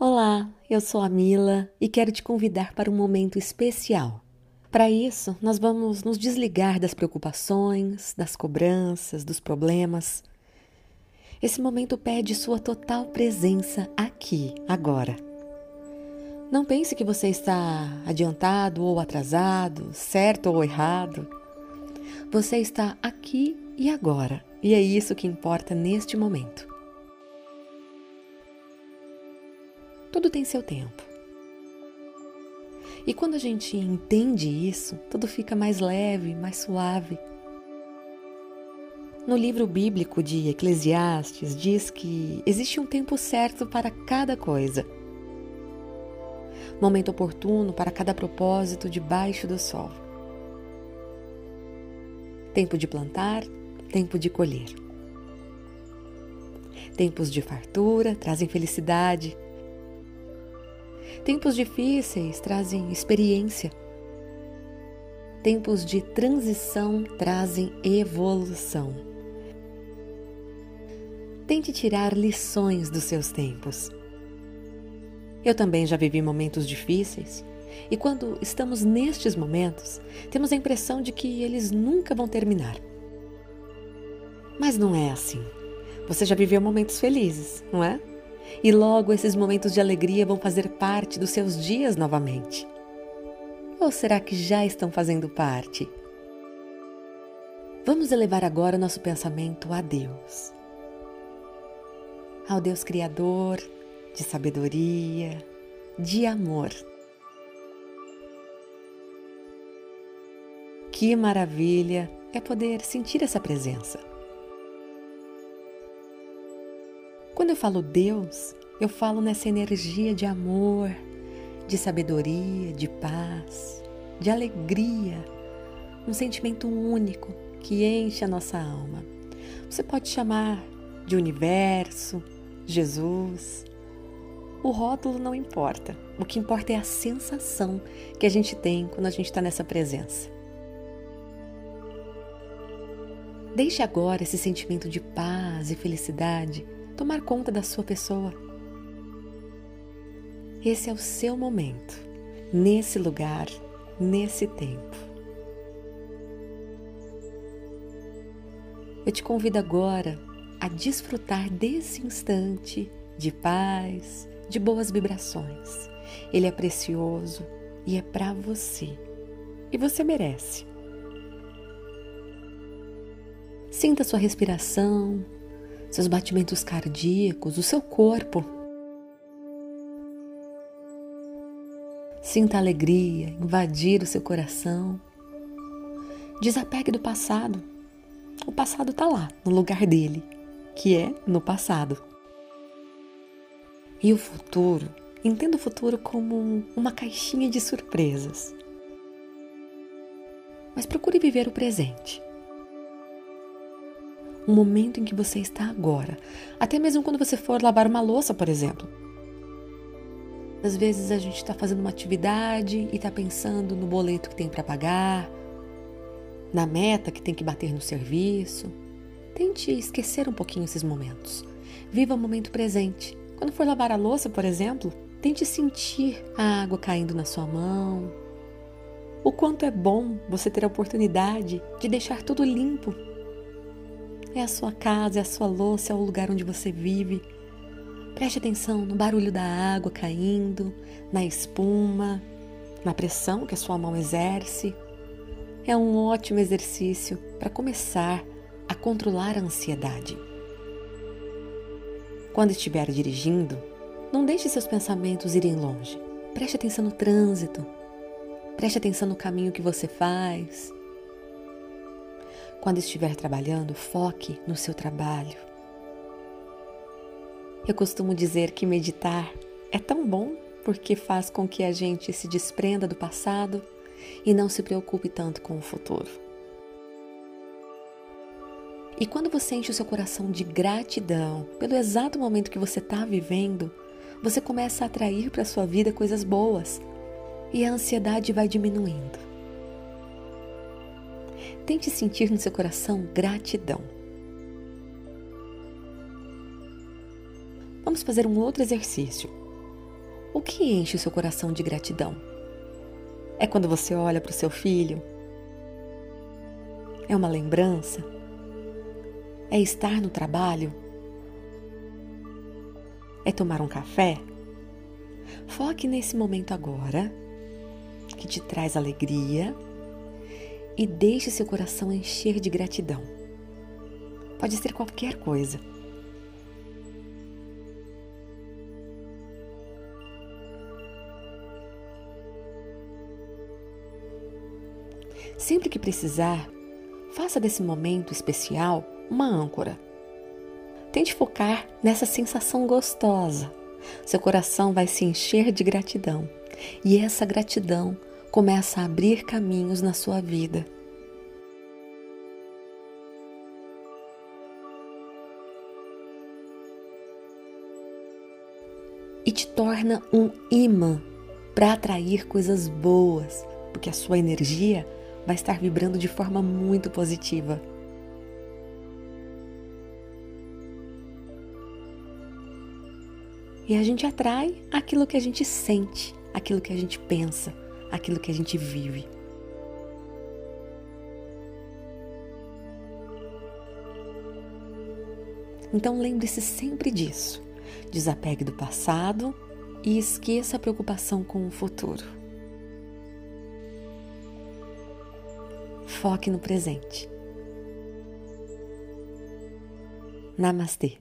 Olá, eu sou a Mila e quero te convidar para um momento especial. Para isso, nós vamos nos desligar das preocupações, das cobranças, dos problemas. Esse momento pede sua total presença aqui, agora. Não pense que você está adiantado ou atrasado, certo ou errado. Você está aqui e agora, e é isso que importa neste momento. Tudo tem seu tempo. E quando a gente entende isso, tudo fica mais leve, mais suave. No livro bíblico de Eclesiastes diz que existe um tempo certo para cada coisa. Momento oportuno para cada propósito debaixo do sol. Tempo de plantar, tempo de colher. Tempos de fartura trazem felicidade, Tempos difíceis trazem experiência. Tempos de transição trazem evolução. Tente tirar lições dos seus tempos. Eu também já vivi momentos difíceis, e quando estamos nestes momentos, temos a impressão de que eles nunca vão terminar. Mas não é assim. Você já viveu momentos felizes, não é? E logo esses momentos de alegria vão fazer parte dos seus dias novamente. Ou será que já estão fazendo parte? Vamos elevar agora nosso pensamento a Deus. Ao Deus Criador, de sabedoria, de amor. Que maravilha é poder sentir essa presença. Quando eu falo Deus, eu falo nessa energia de amor, de sabedoria, de paz, de alegria, um sentimento único que enche a nossa alma. Você pode chamar de universo, Jesus. O rótulo não importa. O que importa é a sensação que a gente tem quando a gente está nessa presença. Deixe agora esse sentimento de paz e felicidade tomar conta da sua pessoa. Esse é o seu momento, nesse lugar, nesse tempo. Eu te convido agora a desfrutar desse instante de paz, de boas vibrações. Ele é precioso e é para você. E você merece. Sinta sua respiração, seus batimentos cardíacos, o seu corpo. Sinta alegria invadir o seu coração. Desapegue do passado. O passado está lá, no lugar dele, que é no passado. E o futuro, entenda o futuro como uma caixinha de surpresas. Mas procure viver o presente o momento em que você está agora. Até mesmo quando você for lavar uma louça, por exemplo. Às vezes a gente está fazendo uma atividade e está pensando no boleto que tem para pagar, na meta que tem que bater no serviço. Tente esquecer um pouquinho esses momentos. Viva o momento presente. Quando for lavar a louça, por exemplo, tente sentir a água caindo na sua mão. O quanto é bom você ter a oportunidade de deixar tudo limpo é a sua casa, é a sua louça, é o lugar onde você vive. Preste atenção no barulho da água caindo, na espuma, na pressão que a sua mão exerce. É um ótimo exercício para começar a controlar a ansiedade. Quando estiver dirigindo, não deixe seus pensamentos irem longe. Preste atenção no trânsito. Preste atenção no caminho que você faz, quando estiver trabalhando, foque no seu trabalho. Eu costumo dizer que meditar é tão bom porque faz com que a gente se desprenda do passado e não se preocupe tanto com o futuro. E quando você enche o seu coração de gratidão pelo exato momento que você está vivendo, você começa a atrair para a sua vida coisas boas e a ansiedade vai diminuindo. Tente sentir no seu coração gratidão. Vamos fazer um outro exercício. O que enche o seu coração de gratidão? É quando você olha para o seu filho? É uma lembrança? É estar no trabalho? É tomar um café? Foque nesse momento agora, que te traz alegria, e deixe seu coração encher de gratidão. Pode ser qualquer coisa. Sempre que precisar, faça desse momento especial uma âncora. Tente focar nessa sensação gostosa. Seu coração vai se encher de gratidão e essa gratidão começa a abrir caminhos na sua vida. E te torna um imã para atrair coisas boas, porque a sua energia vai estar vibrando de forma muito positiva. E a gente atrai aquilo que a gente sente, aquilo que a gente pensa, aquilo que a gente vive. Então lembre-se sempre disso. Desapegue do passado e esqueça a preocupação com o futuro. Foque no presente. Namastê.